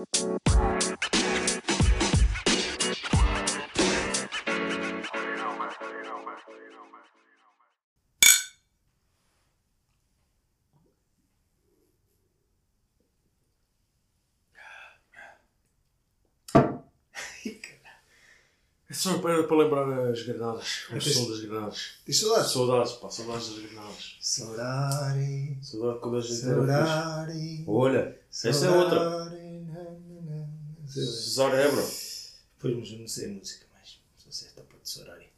É só para, para lembrar as granadas. O som das granadas. Diz saudades. Saudades, pá, saudades das granadas. Saudade. Saudade quando a gente era fixe. Saudade. Olha, essa é outra. Cesar Ebro. Pois, mas eu não sei a música mais. Só sei esta parte de Sorari.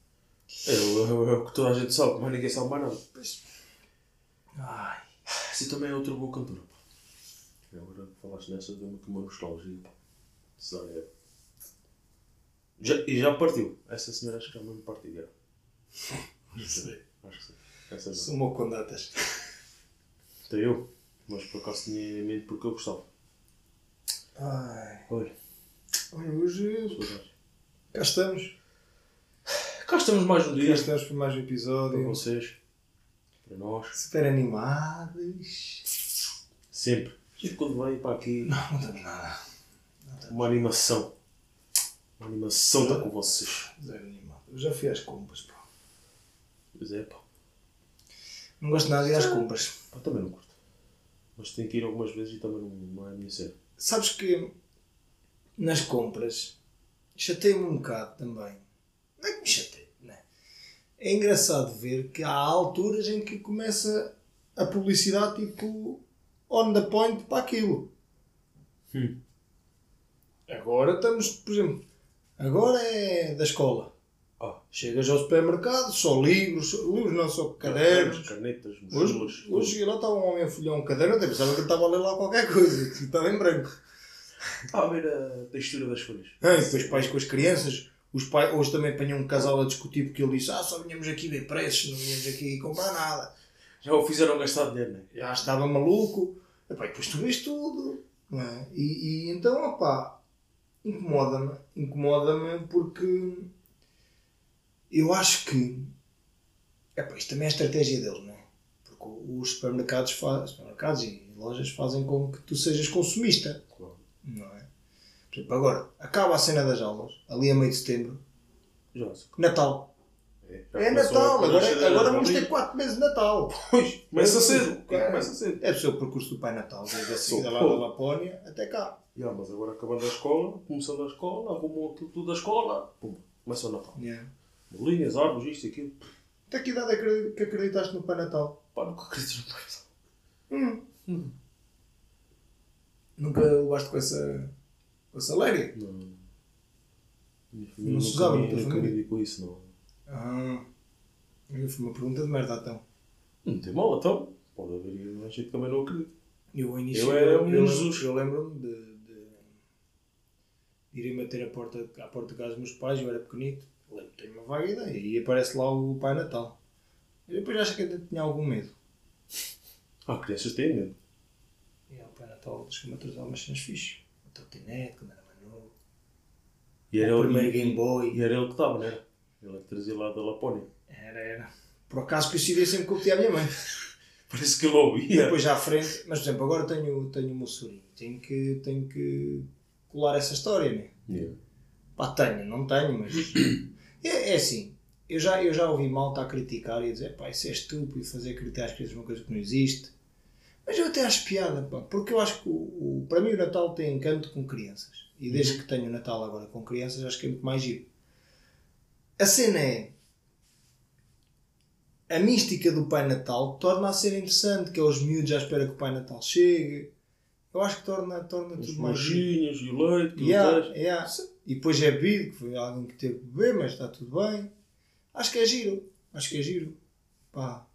É, o- é o- é que toda a gente sabe, mas ninguém sabe mais nada. Ai. Assim também é outra boa cantora. Pá. E Agora que falaste nessa, deu-me aqui uma nostalgia. Pá. Cesar Ebro. Já, e já partiu. Essa senhora acho que já mesmo partiu. Já. Não sei. Acho que sim. Essa não. Sou mau com datas. Até eu. Mas por acaso tinha em mente porque eu gostava. Ai. Olha, hoje cá estamos. Cá estamos mais um Cá dia. estamos para mais um Para episódio. vocês. Para nós. Super animados. Sempre. E quando vem para aqui, Não, não estamos nada. uma animação. Uma animação está com vocês. Zero animado. Eu já fui às compras, pá. Pois é, pá. Não gosto nada de ir às compras. Pá, também não curto. Mas tenho que ir algumas vezes e também não, não é a minha cena. Sabes que nas compras chateia-me um bocado também. Não é que me chateia, não é? É engraçado ver que há alturas em que começa a publicidade tipo on the point para aquilo. Hum. Agora estamos, por exemplo, agora é da escola. Ah. Chegas ao supermercado, só livros, livros não só cadernos. Canetas, Hoje, mochilas. hoje cheguei lá, estava um homem a folhear um caderno, até pensava que ele estava a ler lá qualquer coisa, estava em branco. Ah, a ver a textura das folhas. Ah, e depois pais com as crianças. Os pais, hoje também apanham um casal a discutir porque ele disse: Ah, só vinhamos aqui ver preços, não vinhamos aqui comprar nada. Já o fizeram gastar dinheiro, não é? Já estava maluco. Epá, e depois tu vês tudo. Não é? e, e então, opá, incomoda-me. Incomoda-me porque eu acho que. Epá, isto também é a estratégia deles, não é? Porque os supermercados, fa- supermercados e lojas fazem com que tu sejas consumista. Claro. Não é? Por exemplo, agora, acaba a cena das aulas, ali a meio de setembro, sei. Natal. É, É Natal, agora, agora ali. vamos ter 4 meses de Natal. Pois, começa cedo. Começa cedo. É o seu percurso do Pai Natal, desde a Sou saída lá da Lapónia até cá. Já, mas agora acabando a escola, começando a escola, arrumam aquilo tudo da escola, pum, começa o Natal. Yeah. Bolinhas, árvores, isto e aquilo. Até que idade é que que acreditaste no Pai Natal? Pá, nunca acredito no Pai Natal. Hum. Hum. Nunca levaste com essa, com essa léria? Não. Não se usava na tua família? a isso, não. Ah, foi uma pergunta de merda então. Não tem mal, então. Pode haver mais gente que também não acredita. Eu, ao início, Eu era um eu, Jesus. eu lembro-me de, de, de irem bater a porta, à porta de casa dos meus pais, eu era pequenito, lembro, tenho uma vaga ideia, e aparece lá o Pai Natal. E depois acho que ainda tinha algum medo. Ah, crianças têm medo. E o Pai Natal chegou-me a trazer umas cenas fixes. O trotinete, quando era novo. E era, o primeiro e, Game Boy. e era ele que estava, não era? Ele é que trazia lá da Lapónia. Era, era. Por acaso coincidia sempre com o que tinha a minha mãe. Parece que ele E ouvia. depois já à frente, mas por exemplo, agora tenho, tenho o sobrinho. Tenho que, tenho que colar essa história, né? Yeah. Pá, tenho, não tenho, mas. É, é assim, eu já, eu já ouvi malta a criticar e a dizer, pá, isso é estúpido fazer acreditar às crianças uma coisa que não existe. Mas eu até acho piada, pá, porque eu acho que o, o- para mim o Natal tem encanto com crianças. E desde que tenho o Natal agora com crianças, acho que é muito mais giro. A cena é. A mística do Pai Natal torna a ser interessante, que é os miúdos à espera que o Pai Natal chegue. Eu acho que torna, torna Os tudo mais giro. e o leite. Yeah, tens. yeah. E depois é bebido, que foi alguém que teve que beber, mas está tudo bem. Acho que é giro. Acho que é giro. Pá.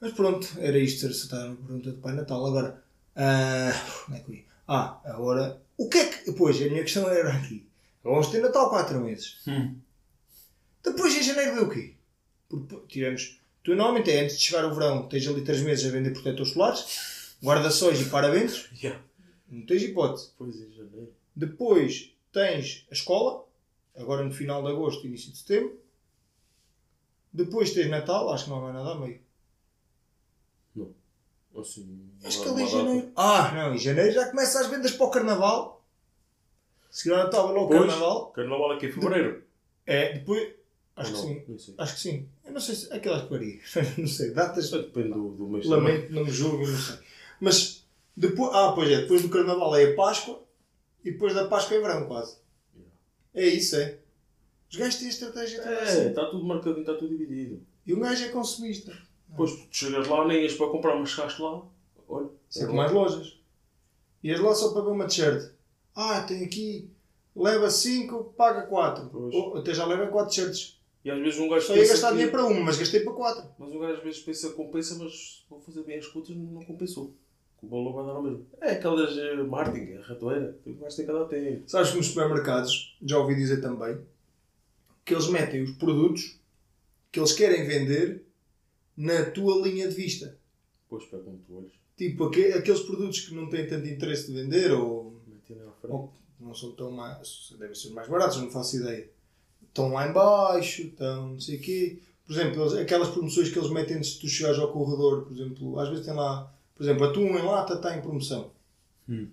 Mas pronto, era isto. Acertar uma pergunta do Pai Natal. Agora, ah, onde é que eu ia? Ah, agora, o que é que. Pois, a minha questão era aqui. Vamos ter Natal 4 meses. Hum. Depois em janeiro vê o quê? Porque tivemos. Tu normalmente é antes de chegar o verão, tens ali 3 meses a vender protetores solares, guarda-sóis e parabentos. Yeah. Não tens hipótese. Pois é, janeiro. Depois tens a escola, agora no final de agosto, início de setembro. Depois tens Natal, acho que não há mais nada a meio. Assim, Acho que ali em janeiro. Ah, não, em janeiro já começa as vendas para o carnaval. Seguir ao Natal logo o carnaval. Carnaval aqui em fevereiro. É, depois. Acho que sim. Acho que sim. Eu não sei se. Aquelas que varia. não sei. Datas. Depende do, do mês também. Lamento, não me julgo, não sei. Mas depois. Ah, pois é. Depois do carnaval é a Páscoa. E depois da Páscoa é verão, quase. É isso, é. Os gajos têm estratégia também É, está tudo marcadinho, está tudo dividido. E um gajo é consumista. Depois tu chegas lá, nem ias para comprar, mas chegaste lá. Olha. Isso é com mais lojas. Ias lá só para ver uma t-shirt. Ah, tem aqui. Leva 5, paga 4. Pois. até já leva 4 t-shirts. E às vezes um gajo Só ia gastar que- dinheiro para uma, mas gastei para 4. Mas um gajo às vezes pensa compensa, mas vou fazer bem as contas não compensou. O valor vai dar ao mesmo. É aquelas eh, marketing, a ratoeira. O gajo tem que dar tempo. Sabes que nos supermercados, já ouvi dizer também, que eles metem os produtos que eles querem vender na tua linha de vista. Pegam tu olhos. Tipo, aque- aqueles produtos que não têm tanto interesse de vender ou, ou não são tão mais. devem ser mais baratos, não faço ideia. Estão lá em baixo, estão não sei o quê. Por exemplo, eles- aquelas promoções que eles metem antes de tu chegares ao corredor, por exemplo, às vezes tem lá, por exemplo, atum em lata está em promoção. Hum.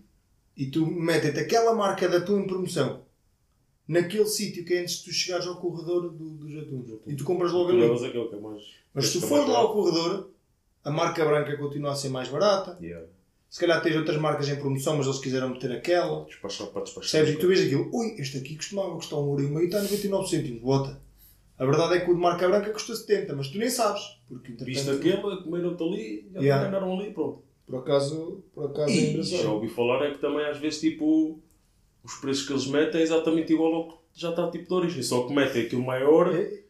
E tu metem-te aquela marca de atum em promoção naquele sítio que é antes de tu chegares ao corredor do, dos atuns. E tu compras logo ali. levas aquele que é mais. Mas se tu é mais lá ao corredor, a marca branca continua a ser mais barata. Yeah. Se calhar tens outras marcas em promoção, mas eles quiseram meter aquela. Despachar para despachar. Percebes? E tu vês aquilo, ui, este aqui costumava custar um euro e meio e está a 99 cêntimos, bota. A verdade é que o de marca branca custa 70, mas tu nem sabes. Porque Viste aquele, comeram-te ali, já Yeah. ganharam ali, pronto. por acaso, por acaso é E já engraçado. ouvi falar é que também às vezes tipo os preços que eles metem é exatamente igual ao que já está tipo de origem, só que metem aquilo maior É,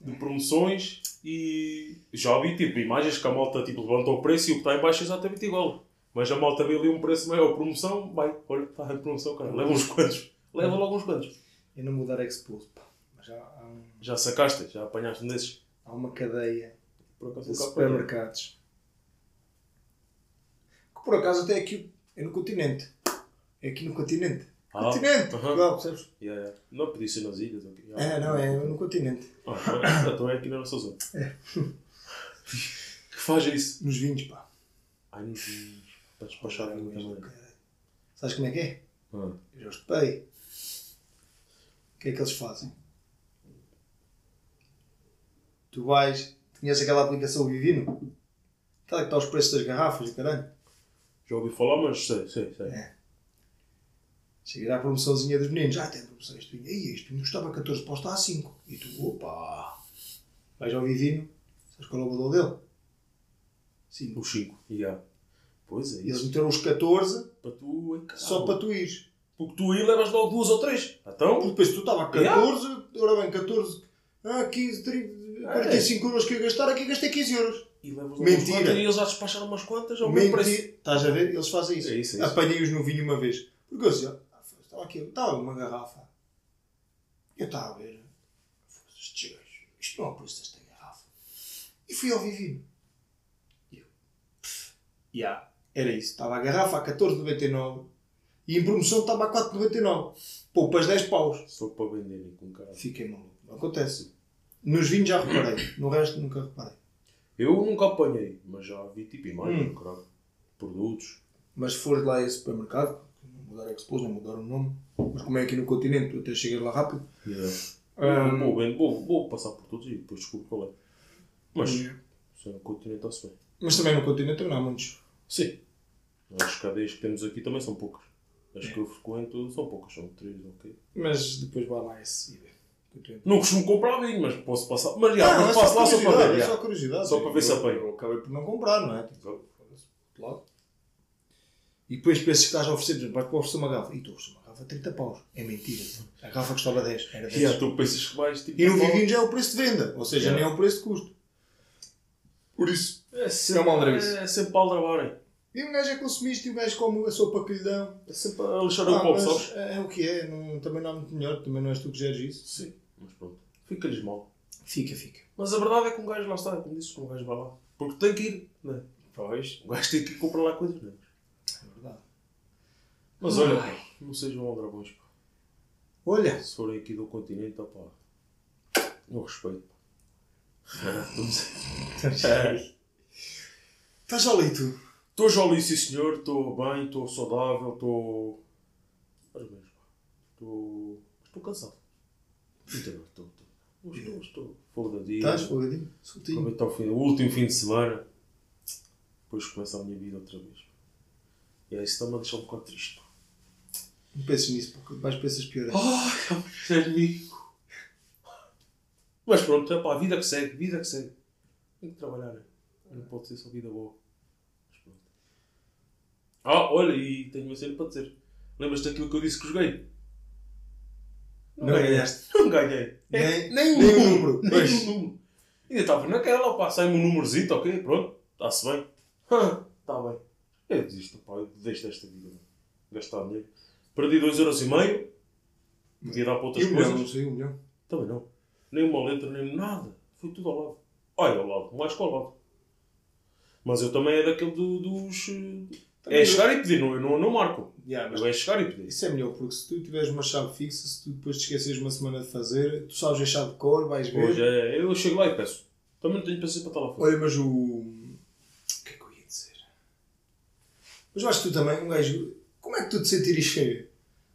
de promoções e já ouvi tipo imagens que a malta tipo, levantou o preço e o que está em baixo é exatamente igual. Mas a malta vê ali um preço maior, promoção, vai, olha, está em promoção, cara, leva uns quantos, leva logo uns quantos. Eu não vou dar expose, pá. Já um- Já sacaste, já apanhaste um desses. há uma cadeia Por acaso de supermercados. Que por acaso até aqui é no continente. É aqui no continente. Continente! aham. Portugal, percebes? Yeah, yeah. Não podia ser nas ilhas. ok. Já. É, não, é no continente. Ah, então- então é aqui na nossa zona. Que faz isso? Nos vinhos, pá. Ai, não vi. Para despachar muito também. caralho. Sabes como é que é? Ah. Eu já os topei. O que é que eles fazem? Tu vais. Conheces aquela aplicação Vivino? Aquela que está aos preços das garrafas e caralho. Já ouvi falar, mas sei, sei, sei. É. Chega à promoçãozinha dos meninos. Ah, tem promoção este vinho. Ei, este vinho custava 14 para está a 5. E tu, opa! Vais ao Vivino. Sabes qual é o valor dele? 5. Os 5. Yeah. Pois é, E eles isso. meteram os 14 Para tu, é só para tu ires. Porque tu aí levas logo duas ou três. Porque Então? depois tu estava a 14, ora bem, 14, ah, 15, 30, 45 euros que eu ia gastar, aqui gastei 15 euros. E levas Mentira. quantas e eles já despacharam umas quantas ao mesmo Mentira. preço. Estás a ver? Eles fazem isso. É isso, é isso. Apanhei-os no vinho uma vez. Porque eu ah, estava aqui, estava uma garrafa. Eu estava a ver. Estes gajos, Isto não é o preço desta garrafa. E fui ao Vivino. E eu, já, era isso. Estava a garrafa a 14,99 e em promoção estava a 4,99. Poupas 10 paus. Só para venderem com cara. Fiquei maluco. Acontece. Nos vinhos já reparei. No resto nunca reparei. Eu nunca apanhei, mas já vi tipo imagem, Hum. claro. Produtos. Mas se fores lá a esse supermercado, mudar a Expos, não mudar o nome, mas como é aqui no continente, tu até chegas lá rápido. Yeah. Hum. Vou, vendo- vou, vou passar por todos e depois descubro qual é. Mas, Hum. se é no continente, está-se bem. Mas também no continente também não há muitos. Sim. As cadeias que temos aqui também são poucas. As que eu frequento são poucas, são três, ok. Mas depois vai lá esse. Não costumo comprar vinho, mas posso passar. Mas já, Não, mas é passo lá só para ver. é só curiosidade. Só para ver se apanho. Eu acabei por não comprar, não é? Tipo, Exato. E depois pensas que estás a oferecer, vais para oferecer uma garrafa. E tu ofereces uma garrafa a 30 paus. É mentira. A garrafa custava 10. Era 10. Já, tu pensas que vais tipo. E no Vivino já é o preço de venda. Ou seja, Yeah. nem é o preço de custo. Por isso. É É sempre, uma aldrabice. é sempre para aldrabarem. E um gajo é consumista e o gajo come a sopa que lhe dão. É sempre a lixar o Ah, mas sabes? é, é o que é. Não, também não há muito melhor. Também não és tu que geres isso. Sim. Mas pronto. Fica-lhes mal. Fica, fica. Mas a verdade é que um gajo lá está, como disse, um gajo vai lá. Porque tem que ir, não é? Pois. Um gajo tem que ir comprar lá coisas, não é? É. Mas olha, Ai. não sejam aldrabões, pá. Olha. Se forem aqui do continente, ó pá. No respeito, pá. Estás ali tu. Estou jolly, sim senhor, estou bem, estou saudável, estou. Ora bem, pá. Estou. Estou cansado. Então, estou. Estou. Estou. Estou. Folgadinho. Estás folgadinho? Soltinho. Aproveitar o, fim, o último fim de semana. Depois começa a minha vida outra vez. E aí isso também deixa um bocado triste. Não penses nisso, porque vais pensas pior. Ai, é prazer amigo. Mas pronto, é pá, vida que segue, vida que segue. Tem que trabalhar? Não pode ser só vida boa. Mas pronto. Ah, olha, e tenho uma cena para dizer. Lembras-te daquilo que eu disse que joguei? Não ganhaste. Não ganhei. Nem- nem nem um número. Nem Pois. um número. Ainda estava naquela, pá, sai-me um númerozito, ok, pronto, está-se bem. Está bem. Eu desisto, pá, eu deixo desta vida. não. Gastar dinheiro. Perdi 2,5€. Devia dar para E outras milhão, coisas. não sei, um milhão. Também não. Nem uma letra, nem nada. Foi tudo ao lado. Olha, ao lado. Mais que ao lado. Mas eu também é daquele do- dos... eh, Também É eu- chegar e pedir, não, eu não, não marco. Yeah, mas Eu é chegar e pedir. Isso é melhor, porque se tu tiveres uma chave fixa, se tu depois te esqueceres uma semana de fazer, tu sabes a chave de cor, vais ver. Hoje é... Eu chego lá e peço. Também não tenho paciência para estar lá fora. Olha, mas o. O que é que eu ia dizer? Mas eu acho que tu também, um gajo. Como é que tu te sentirias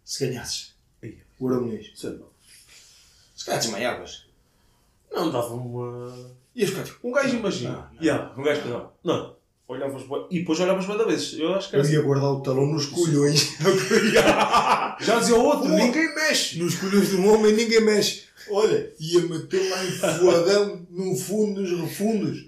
se ganhasses Aí, o lá. Se calhar desmaiavas. Não dava uma... Ias ficar tipo. Um gajo imagina. Não, não. Yeah, um gajo não. Não. Olhavas bué- E depois olhavas bué da vezes. Eu acho que era Eu assim. ia guardar o talão nos colhões. Já dizia o outro, ninguém mexe. nos colhões de um homem ninguém mexe. Olha, ia meter lá enfoadão no fundo, nos refundos.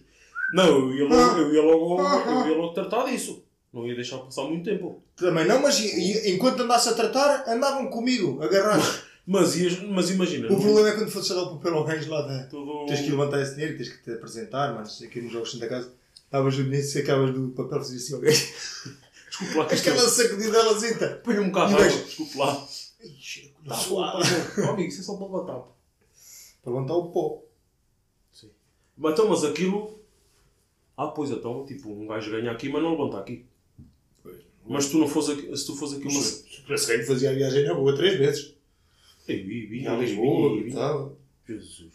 Não, eu ia logo, eu ia logo, Ah. eu ia logo tratar disso. Não ia deixar passar muito tempo. Também não, mas i- enquanto andasse a tratar, andavam comigo, agarrados. Mas, ias, mas imagina. O problema é quando fosse dar o papel ao gajo lá da. Tudo... Tens que levantar esse dinheiro e tens que te apresentar, mas aqui nos jogos da casa, davas o dinheiro, sacavas do papel, fazias assim ao gajo. Desculpe lá que isto Aquela sacudidela Põe-lhe um bocado E de água. Desculpe lá. Tá. Oh, amigo, isso é só para levantar. pá. Para levantar o pó. Sim. Mas, então, mas aquilo... Ah, pois então, tipo, um gajo ganha aqui, mas não levanta aqui. Mas se tu não fosse aqui, se tu fosse aqui uma... Esse gajo fazia a viagem na boa três vezes. Vi, vi, Vinha a Lisboa e tal. Jesus.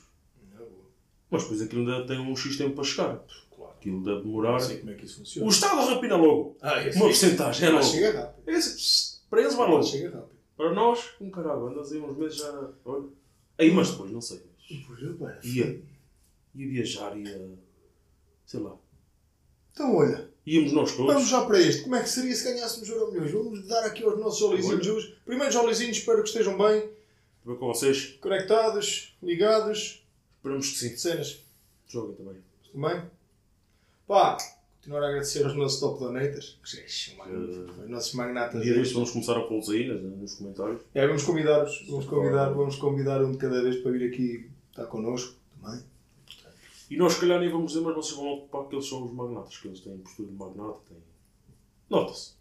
Mas depois aquilo ainda tem um X tempo para chegar. Claro. Aquilo deve demorar. Não sei como é que isso funciona. O Estado rapina logo. Ah, esse Uma porcentagem é logo. chega rápido. Esse, para eles vai logo. Chega rápido. Para nós, um caralho, andas aí uns meses já. Olha. Aí, mas depois, não sei. Pois é, pá. Ia. Ia viajar, ia. Sei lá. Então olha, Íamos nós todos. vamos já para este. Como é que seria se ganhássemos Euro Milhões? Vamos dar aqui aos nossos jolizinhos hoje. Primeiro jolizinhos, espero que estejam bem, Ver com vocês. conectados, ligados. Esperamos que sim. Cenas. Joguem também. Bem? Pá, continuar a agradecer aos nossos top donators. magníficos, Os nossos magnatas. Dia destes vamos começar a pô-los aí nos comentários. É, vamos convidar-os. Vamos convidar, vamos convidar um de cada vez para vir aqui estar connosco também. E nós, se calhar, nem vamos dizer, mas vocês vão logo para que eles são os magnatas, que eles têm postura de magnata, têm. Nota-se.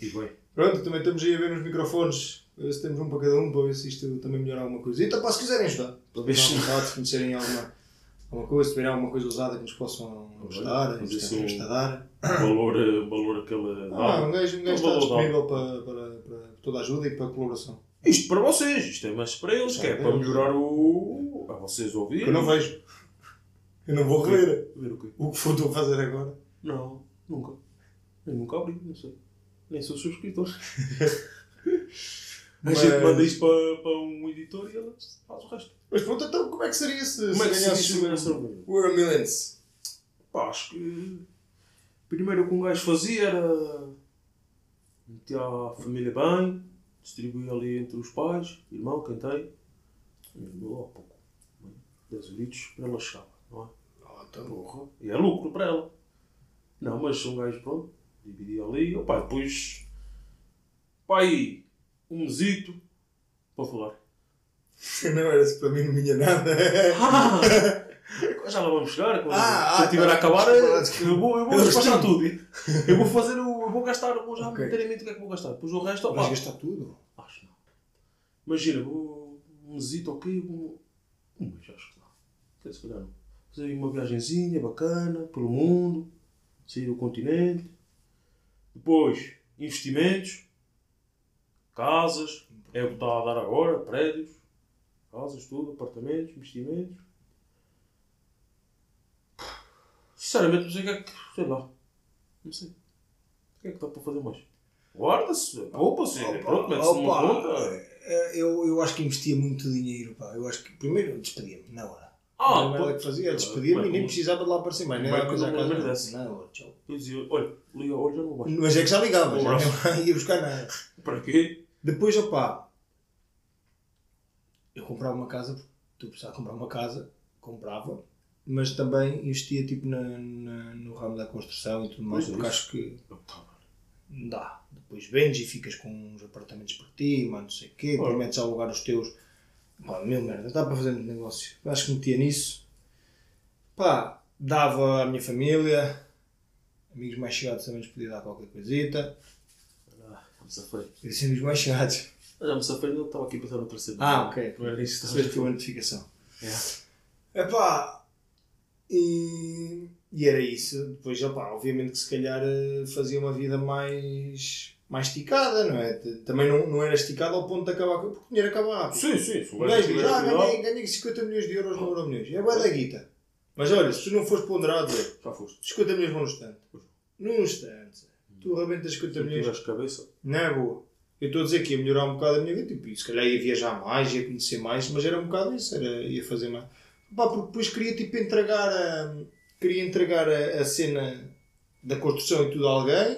E bem. Pronto, também estamos aí a ver nos microfones. A ver se temos um para cada um para ver se isto também melhora alguma coisa. Então, pá, se quiserem ajudar, para ver vontade, se conhecerem alguma, alguma coisa, se tiverem alguma coisa usada que nos possam isso- tenham a dar. valor, eh, valor aquele. Ah, um gajo, um gajo está disponível para, para, para toda a ajuda e para a colaboração. Isto para vocês, isto é mais para eles, que é Ah, para Deus. melhorar o. a vocês ouvirem. Que eu não vejo. Eu não vou Ver o quê? o que for tu a fazer agora. Não, nunca. Eu nunca abri, não sei. Nem sou subscritor. A Mas- gente manda isto para, para um editor e ele faz o resto. Mas pronto, então como é que seria se, Como é se se ganhasses diz o- Euro Millions? Pá, acho que. Primeiro o que um gajo fazia era. meter a família bem, distribuir ali entre os pais, irmão, quem tem. E dou a pouco. 10 litros para ela chegar, não é? Ah, então. Porra. E é lucro para ela. Não, mas um gajo, pronto, dividia ali. Opa, depois. Pai, um mesito. Para falar. Não era se para mim não vinha nada. Já lá vamos chegar. Quando, Ah, quando ah, tiver tá. a acabar, eu vou, eu vou despachar tudo. Eu vou fazer, o- eu vou gastar, vou já Ok. meter em mente o que é que vou gastar. Depois o resto, Vais gastar tudo. acho não. Imagina, vou um mesito, ok, vou, um mês, acho que não. Se calhar não. Fazer uma viagenzinha bacana, pelo mundo, sair do continente. Depois, investimentos, casas, é o que está a dar agora, prédios, casas, tudo, apartamentos, investimentos. Sinceramente, não sei o que é que. sei lá. Não sei. O que é que dá para fazer mais? Guarda-se, poupa-se, pronto, mete-se numa conta. eh, Eu, eu acho que investia muito dinheiro, pá. Eu acho que primeiro despedia-me, na hora. Ah, a primeira pô. que fazia, despedia-me e nem precisava de lá aparecer mais. Nem é era que coisa eu a não casa. Na hora, tchau. Eu dizia, olha, liga hoje já não vais. Mas é que já ligava, já não ia buscar nada. Para quê? Depois, opá, eu comprava uma casa, porque tu precisava comprar uma casa, comprava, mas também investia tipo na, na- no ramo da construção e tudo mais, Pois é porque isso. acho que não dá. Depois vendes e ficas com uns apartamentos para ti, mano, não sei o quê, depois Claro. metes a alugar os teus. Pá, meu merda, dá para fazer muito negócio. Acho que metia nisso. Pá, dava à minha família, amigos mais chegados também lhes podia dar qualquer coisita. Ah, já me safei. Eu disse amigos mais chegados. Já me safei, não estava aqui a pensar no terceiro. Ah, ok. Não era isso Recebeste uma notificação. É. Epá, e, e era isso. Depois, epá, obviamente que se calhar eh, fazia uma vida mais, mais esticada, não é? Também não, não era esticada ao ponto de acabar, com- porque o dinheiro acaba rápido. Sim, sim. Se O gajo diz, ah, ganhei, ganhei 50 milhões de euros no Euro Milhões. É boa da guita. Mas olha, se tu não fores ponderado, já foste. 50 milhões num instante. Num instante. Tu arrebentas 50 Se milhões. tiveres cabeça. Não é boa. Eu estou a dizer que ia melhorar um bocado a minha vida, tipo, e se calhar ia viajar mais, ia conhecer mais, mas era um bocado isso, era, ia fazer mais. Pá, porque depois queria tipo entregar a, queria entregar a, a cena da construção e tudo a alguém,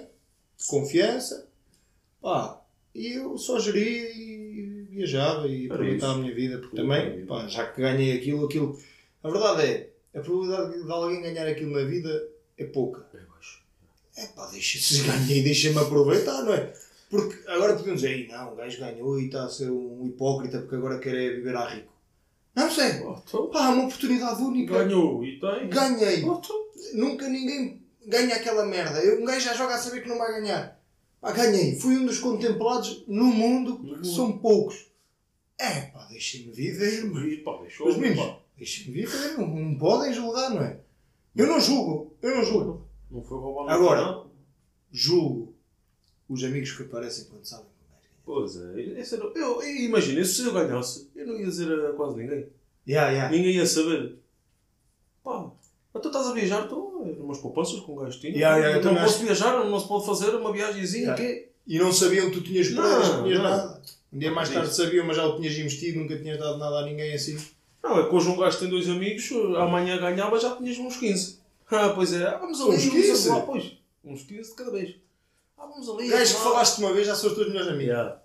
de confiança, pá, e eu só geria e viajava e Era aproveitava isso. a minha vida, porque também, pá, já que ganhei aquilo, aquilo, a verdade é, a probabilidade de alguém ganhar aquilo na vida é pouca. É baixo. É pá, deixa, se ganhei, deixa-me aproveitar, não é? Porque agora podemos dizer, "Ei, não, o gajo ganhou e está a ser um hipócrita porque agora quer é viver a rico. Não sei. Oh, então, Pá, uma oportunidade única. Ganhou e tem. Ganhei. Oh, então. Nunca ninguém ganha aquela merda. Eu, um gajo já joga a saber que não vai ganhar. Pá, ganhei. Fui um dos contemplados no mundo, No mundo. são poucos. É pá, deixem-me viver. E, pá, deixou. Os meninos, pá. deixem-me viver. Não, não podem julgar, não é? Eu não julgo. Eu não julgo. Não foi roubado Agora. nada. Julgo os amigos que aparecem quando sabem que o gajo ganha. Pois é, esse era, eu, eu, imagina, se eu ganhasse, eu não ia dizer a quase ninguém. Yeah, yeah. Ninguém ia saber. Pá, mas tu estás a viajar, tu, umas poupanças com um gajo tinha. Yeah, yeah, não posso viajar, não se pode fazer uma viagemzinha, Yeah. quê? E não sabiam que tu tinhas Não, provas, que tinhas não. nada. Um dia mais Não, tarde sabiam, mas já o tinhas investido, nunca tinhas dado nada a ninguém assim. Não, é que hoje um gajo tem dois amigos, amanhã ganhava, já tinhas uns 15. Ah, pois é, ah, vamos ali, Uns vamos 15? lá, pois. Uns 15 de cada vez. Ah, vamos ali. Gajo que falaste uma vez já são os teus melhores amigos. Yeah.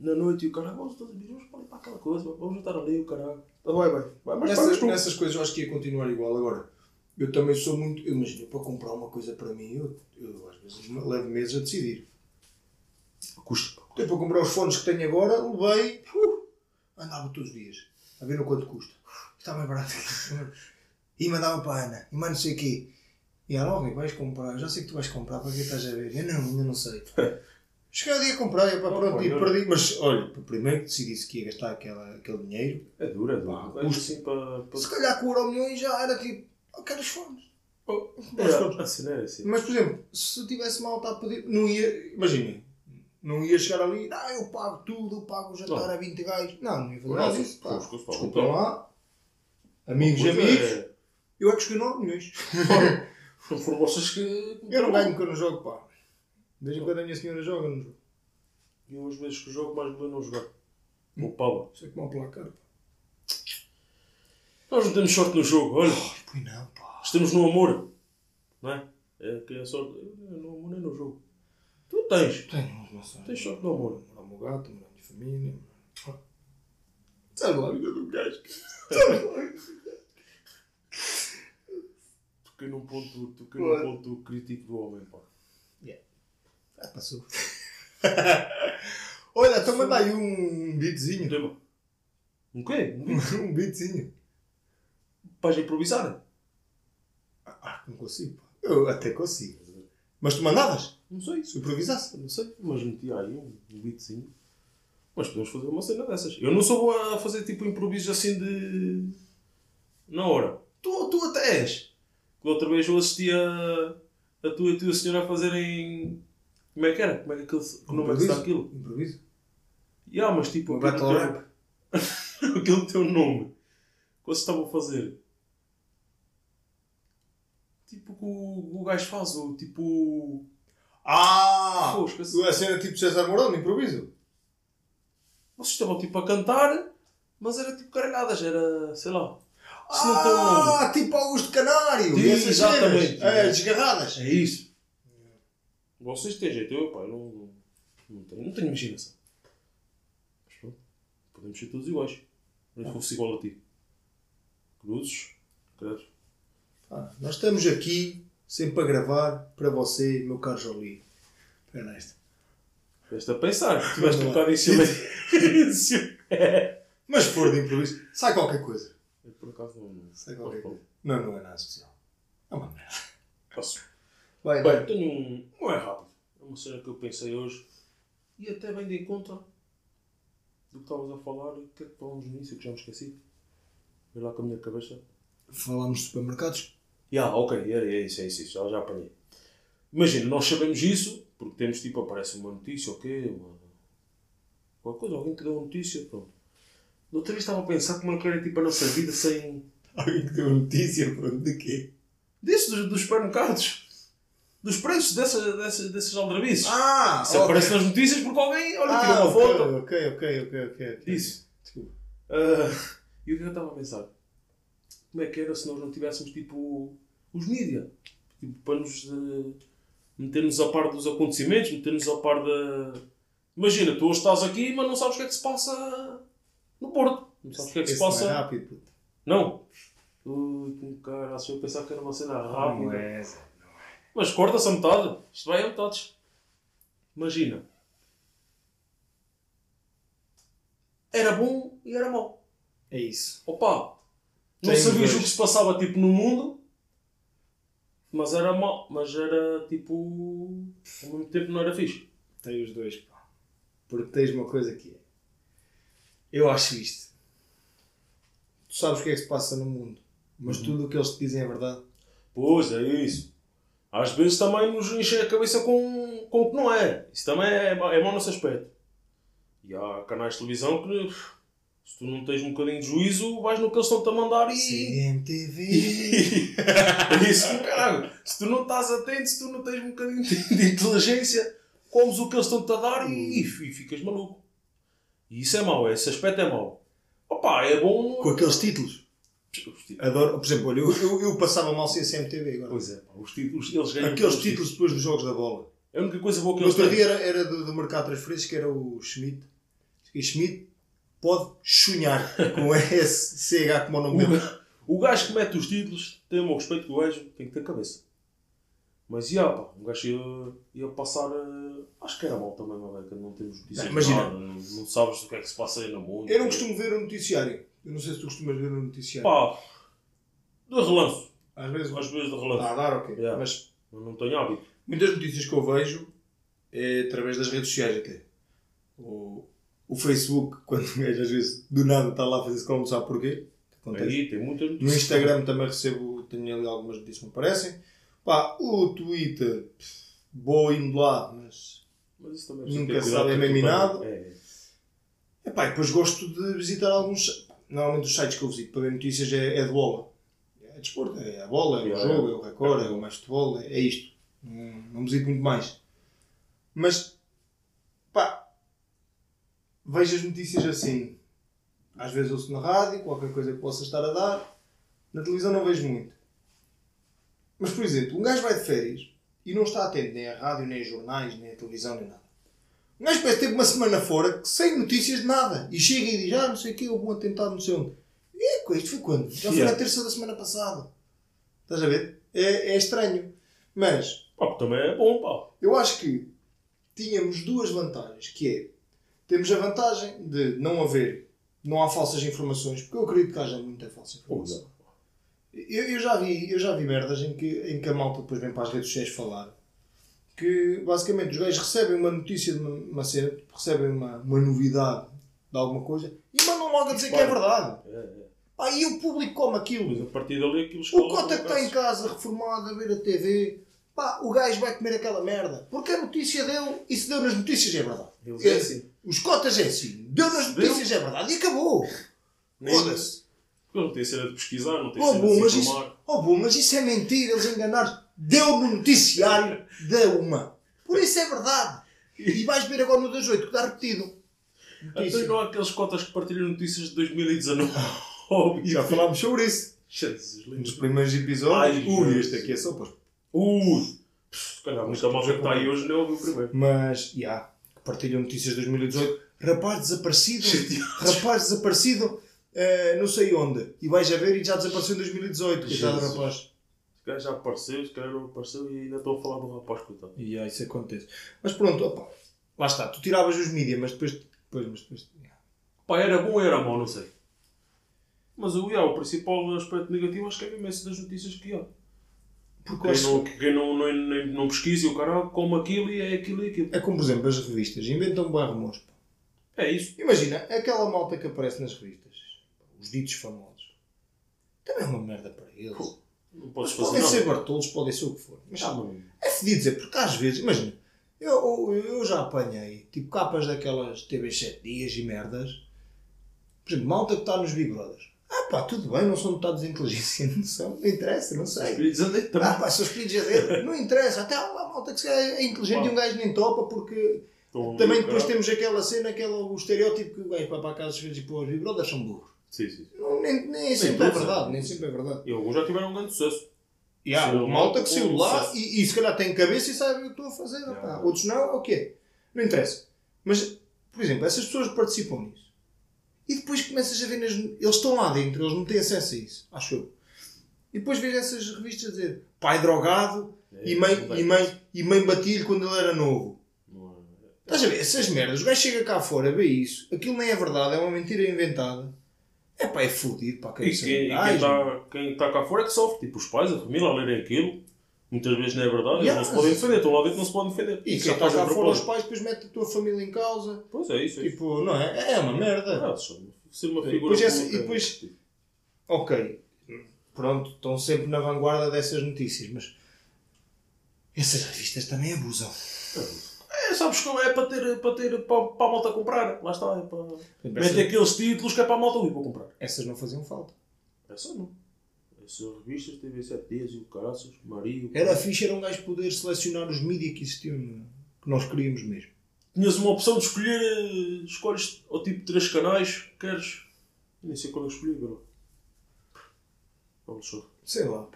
Na noite e o caralho, vamos todos amigos, vamos para aquela coisa, vamos juntar ali o caralho. Ah, Vai, vai. Vai, mas Nessas, nessas coisas eu acho que ia continuar igual. Agora, eu também sou muito. Eu imagino, para comprar uma coisa para mim, eu, eu às vezes levo meses a decidir. Custa. Até para comprar os fones que tenho agora, levei. uh, andava todos os dias a ver no quanto custa. Está mais barato. E mandava para a Ana. E mais não sei o quê. E ela, homem, vais comprar. Eu já sei que tu vais comprar. Para que estás a ver? Eu não, ainda não sei. Cheguei o dia a comprar. Eu, pá, Oh, pronto, pá, e não. perdi. Mas olha, primeiro que decidi que ia gastar aquela, aquele dinheiro. É duro, é duro. Pá, custa. assim para. para... Se calhar com o Euro milhões já era tipo. Eu quero os fones. Oh, Mas, é, assim não é assim. Mas, por exemplo, se tivesse malta a pedir, não ia, imaginem, não ia chegar ali, ah, eu pago tudo, eu pago o jantar Não. a 20 gajos. Não, não ia fazer Não, nada disso. Pá, que. Desculpa lá, amigos e amigos, é- eu é que escolhi 9 milhões. Não foram vocês que. Eu não ganho quando eu jogo, pá. De vez em quando a minha senhora joga, eu não jogo. E eu, às vezes que jogo, mais vale não jogar. O pala. Sei como é o placar, pá. Nós não temos sorte no jogo, olha. Pois não, pá. Estamos no amor. Não é? É que é sorte. é No amor nem no jogo. Tu tens. Tenho maçãs. Tens sorte no amor. Morar meu gato, morar a minha família. Sabe lá a vida do gajo. Sabe lá. Toquei num ponto, toquei Claro. num ponto crítico do homem, pá. Ah, passou. Olha, manda aí um beatzinho. Tema. Um quê? Um um beatzinho. Vais improvisar? Ah, não consigo. Eu até consigo. Mas tu mandavas? Não sei. Se improvisasse? Não sei, mas meti aí um, beatzinho. Mas podemos fazer uma cena dessas. Eu não sou bom a fazer tipo improvisos assim de. na hora. Tu, tu até és. Que outra vez eu assisti a, a tu e a tua senhora a fazerem. Como é que era? Como é que aquilo. Que nome é que está aquilo? Improviso. Yeah, mas tipo. Um battle rap. aquele teu nome. Vocês estavam a fazer. Tipo que o, o gajo faz, o tipo. Ah! Fosca-se. A cena tipo César Mourão, de improviso. Vocês estavam tipo a cantar, mas era tipo caralhadas, era, sei lá. Se não tem um Ah, tipo Augusto Canário. Sim, e essas exatamente. cenas. É, desgarradas. É isso. Vocês têm jeito, eu pá, eu não, não, não, tenho, não tenho imaginação. Mas pronto, podemos ser todos iguais. Não é que fosse igual a ti. Cruzes, credo. Ah, nós estamos aqui sempre a gravar para você, meu caro Jolie. Espera nesta. Estiveste a pensar, tiveste Vamos um bocado em silêncio. Mas se for de improviso, sai qualquer coisa. Eu, Por acaso não. não Sai qualquer coisa. Não, não é nada especial. É uma merda. Posso. Vai, Bem, tenho um. Não é rápido. É uma cena que eu pensei hoje e até bem de encontro do que estavas a falar. O que é que falamos no início que já me esqueci? Vê lá com a minha cabeça. Falámos de supermercados. Ya, ok, era, é isso, é isso, é isso, já, já apanhei. Imagina, nós sabemos isso, porque temos tipo, aparece uma notícia, ok, uma... qualquer coisa, alguém que deu uma notícia, pronto. Outra vez estava a pensar como é que era tipo a nossa vida sem. Alguém que deu notícia, pronto, de quê? Disso, dos, dos supermercados. Dos preços dessa, dessa, desses aldrabices. Ah! Isso aparece nas notícias porque alguém, olha, tirou ah, uma foto. ok, ok, ok, ok. ok. Disso. Desculpa. Ah, e o que é que eu estava a pensar? Como é que era se nós não tivéssemos tipo os mídia? Tipo, para nos eh, meter-nos a par dos acontecimentos, meter-nos a par da. Imagina, tu hoje estás aqui, mas não sabes o que é que se passa no Porto. Não sabes o que é que se Esse não passa. é rápido, puto. Não. Ui, cara, acho eu pensar que era uma cena rápida. Não é, Zé. Mas corta-se a metade. Isto vai a metades. Imagina. Era bom e era mau. É isso. Opa! Não Tem sabias o que se passava tipo no mundo, mas era mau. Mas era tipo. Ao mesmo tempo não era fixe. Tem os dois, pá. Porque tens uma coisa que é. Eu acho isto. Tu sabes o que é que se passa no mundo, mas tudo o que eles te dizem é verdade. Pois é isso. Às vezes também nos enchem a cabeça com, com o que não é. Isso também é, é mau nesse aspecto. E há canais de televisão que se tu não tens um bocadinho de juízo, vais no que eles estão-te a mandar e. CMTV. É isso, caralho. Se tu não estás atento, se tu não tens um bocadinho de, inteligência, comes o que eles estão-te a dar e, e ficas maluco. E isso é mau, esse aspecto é mau. Opa, é bom. Com aqueles títulos. Adoro. Por exemplo, olha, eu, eu, eu passava mal sem a CMTV agora. Pois é, pá, os títulos, eles ganham. Aqueles pelos títulos depois dos jogos da bola. É a única coisa boa que eles outro têm. dia era, era do, do mercado de transferências que era o Schmidt. E Schmidt pode chunhar com SCH como o nome dele. O, gajo que mete os títulos tem o meu respeito que o gajo tem que ter cabeça. Mas ia, pá, o gajo ia, ia passar. eh, Acho que era mal também, uma beca, não temos notícias. Não, imagina. não, não sabes o que é que se passa aí no mundo. Eu não costumo ver o noticiário. Eu não sei se tu costumas ver o noticiário. Pá, de relanço. Às vezes Às vezes de está relanço. a dar, ok. Yeah. Mas Eu não tenho hábito. muitas notícias que eu vejo é através das redes sociais até. O, o Facebook, quando o gajo às vezes do nada está lá a fazer scroll, não sabe porquê. Acontece. Aí tem muita No. Instagram também recebo, tenho ali algumas notícias que me aparecem. Pá, o Twitter, vou indo lá, mas. Mas Nunca sabe, é nada. também. É. Epá, e depois gosto de visitar alguns. Normalmente os sites que eu visito para ver notícias é, é de bola. É desporto, é a bola, é o Yeah, jogo, é o recorde, é o mais futebol, é, é isto. Não, não visito muito mais. Mas, vejo as notícias assim. Às vezes ouço na rádio, qualquer coisa que possa estar a dar. Na televisão não vejo muito. Mas, por exemplo, um gajo vai de férias e não está atento nem à rádio, nem a jornais, nem à televisão, nem nada. Um gajo parece que teve uma semana fora sem notícias de nada. E chega e diz, ah, não sei o quê, houve um atentado, não sei onde. E é, isto foi quando? Já foi Yeah. na terça da semana passada. Estás a ver? É, é estranho. Mas, Pá, também é bom, pá. eu acho que tínhamos duas vantagens, que é, temos a vantagem de não haver, não há falsas informações, porque eu acredito que haja muita falsa informação. Eu, eu já vi, eu já vi merdas em que, em que a malta depois vem para as redes sociais falar que basicamente os gajos recebem uma notícia de uma, uma cena, recebem uma, uma novidade de alguma coisa e mandam logo a dizer que é verdade. É, é. E o público come Mas aquilo. a partir dali aquilo O cota que está em casa reformado a ver a TV, pá, o gajo vai comer aquela merda. Porque a notícia dele, e se deu nas notícias é verdade. Eles é assim. Os cotas é assim, deu nas notícias é verdade e acabou. Foda-se. Não tem cena de pesquisar, não tem Oh, cena bom, de se isso, oh, bom, mas isso é mentira, eles enganaram. Deu no noticiário, deu uma. Por isso é verdade. E vais ver agora no 28 que está repetido. Então não há aqueles cotas que partilham notícias de 2019. Oh, Já falámos sobre isso. Jesus. Nos primeiros episódios. Ai, Ui, este aqui é só para Ui! Se calhar muita malta que está aí hoje não ouviu primeiro. Mas, já, que partilham notícias de 2018. Rapaz desaparecido. Rapaz desaparecido, eh, não sei onde. E vais a ver e já desapareceu em 2018. Coitado rapaz. Se calhar já apareceu, se calhar não apareceu e ainda estão a falar do rapaz, coitado. E já, isso acontece. Mas pronto, opa, lá está. Tu tiravas os mídias, mas depois. depois, mas depois Pá, era bom ou era mau, não sei. Mas o, yeah, o principal aspecto negativo acho que é mesmo esse das notícias que há. Porque eu Quem, acho não, quem não, não, não, não pesquisa e o caralho come aquilo e é aquilo e aquilo. É como, por exemplo, as revistas. Inventam barro rumores. É isso. Imagina, aquela malta que aparece nas revistas. Os ditos famosos. Também é uma merda para eles. Não podes fazer podem nada. ser Bartolos, podem ser o que for. Mas Ah, é fedido dizer, porque às vezes, imagina, eu, eu, eu já apanhei tipo capas daquelas TV 7 dias e merdas. Por exemplo, malta que está nos Big Brothers. Ah pá, tudo bem, não são dotados de inteligência, não são, não interessa, não sei. Espíritos andei também. Ah pá, são espíritos a dedo, não interessa. Até há lá malta que se calhar é inteligente e um gajo nem topa porque Estão também depois temos aquela cena, aquela, o estereótipo que o gajo vai para casa às vezes e pô, os Big Brothers são burros. Sim, sim. Não, nem, nem sempre é verdade, é. nem sempre é verdade. E alguns já tiveram um grande sucesso. E há uma malta que saiu lá e, e se calhar tem cabeça e sabe o que estou a fazer. Opá. Outros não, ok. Não interessa. Mas, por exemplo, essas pessoas participam nisso. E depois começas a ver nas. Eles estão lá dentro, eles não têm acesso a isso, acho eu. E depois vês essas revistas a dizer pai drogado É, e, mãe, e, mãe, e mãe batia-lhe quando ele era novo. Não é- Estás a ver? Essas merdas, o gajo chega cá fora, vê isso, aquilo nem é verdade, é uma mentira inventada. É pá, é fodido para E quem, e quem está quem tá cá fora é que sofre. Tipo, os pais, a família, a lerem aquilo. Muitas vezes não é verdade. Eles não se podem defender. Estão lá dentro não se podem defender. E Isso quem já está fazem cá fora, os pais, depois mete a tua família em causa. Pois é, isso. é isso. Tipo, não é? É uma merda. Ah, só- ser uma E figura depois essa- pública e depois- é Ok, pronto, estão sempre na vanguarda dessas notícias, mas essas revistas também abusam. É, sabes como é para ter, para ter para, para a malta comprar. Lá está, é para. Essas, Mete aqueles títulos que é para a malta ir para comprar. essas não faziam falta. Essa não. Essas revistas, TV 7 dias e o caraças, Maria. o Era fixe, era um gajo poder selecionar os mídias que existiam, no- que nós queríamos mesmo. Tinhas uma opção de escolher, eh, escolhes ao tipo três canais, queres. Eu nem sei qual eu escolhi agora. Vamos só. Sei lá.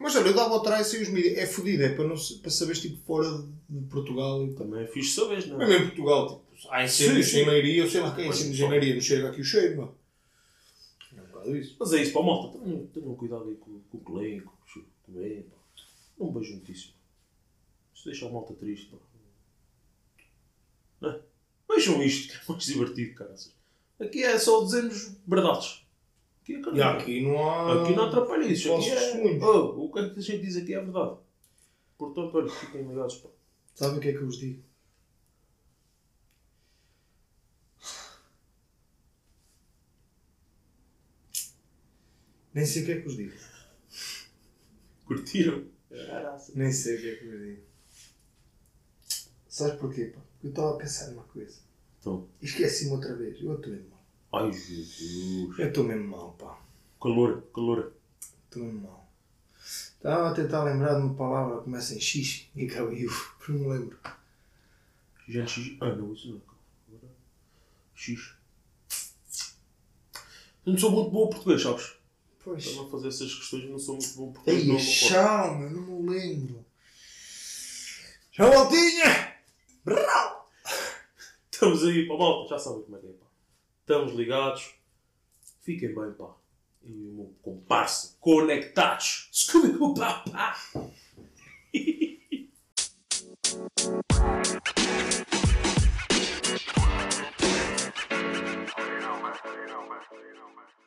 Mas olha, eu dava ao trás sem os mídias. É fodido, é para, não, para saberes tipo fora de Portugal e. Também é fixe saber, não é? Mesmo em Portugal, tipo, há ensino de Sim, sim. engenharia, eu sei lá quem é Pois, ensino de só. engenharia, não chega aqui o cheiro, mano. É bocado isso. Mas é isso, para a malta, tenham, tenham cuidado aí com, com o Clem, com o Chico também, pá. Não vejo notícia. Isso deixa a malta triste, pá. Não é? Vejam isto, que é mais divertido, caraças. Aqui é só dizermos verdades. Aqui é E aqui não há. Aqui não atrapalha isso. Aqui é... Oh, o que a gente diz aqui é verdade. Portanto, olha, fiquem ligados, pá. Sabe o que é que eu vos digo? Nem sei o que é que vos digo. Curtiram? Nem sei o que é que vos digo. Sabes porquê, pá? Porque eu estava a pensar numa coisa. Então, E esqueci-me outra vez. Eu estou mesmo mal. ai Jesus. Eu estou mesmo mal, pá. Calor, calor. Estou mesmo mal. Estava a tentar lembrar de uma palavra que começa em X e acaba em U. Não me lembro. Gente, X. Ah, não, isso não. Agora, X. Eu não sou muito bom português, sabes? Pois. Para não fazer essas questões não sou muito bom porque. Ei, chão, meu, não me lembro. Já voltinha! Brau! Estamos aí, pá, malta, já sabem como é que é, pá. Estamos ligados. Fiquem bem, pá. Eu e o meu comparsa, conectados. Scooby-Doo, pá, pá. you know, man. You know, man.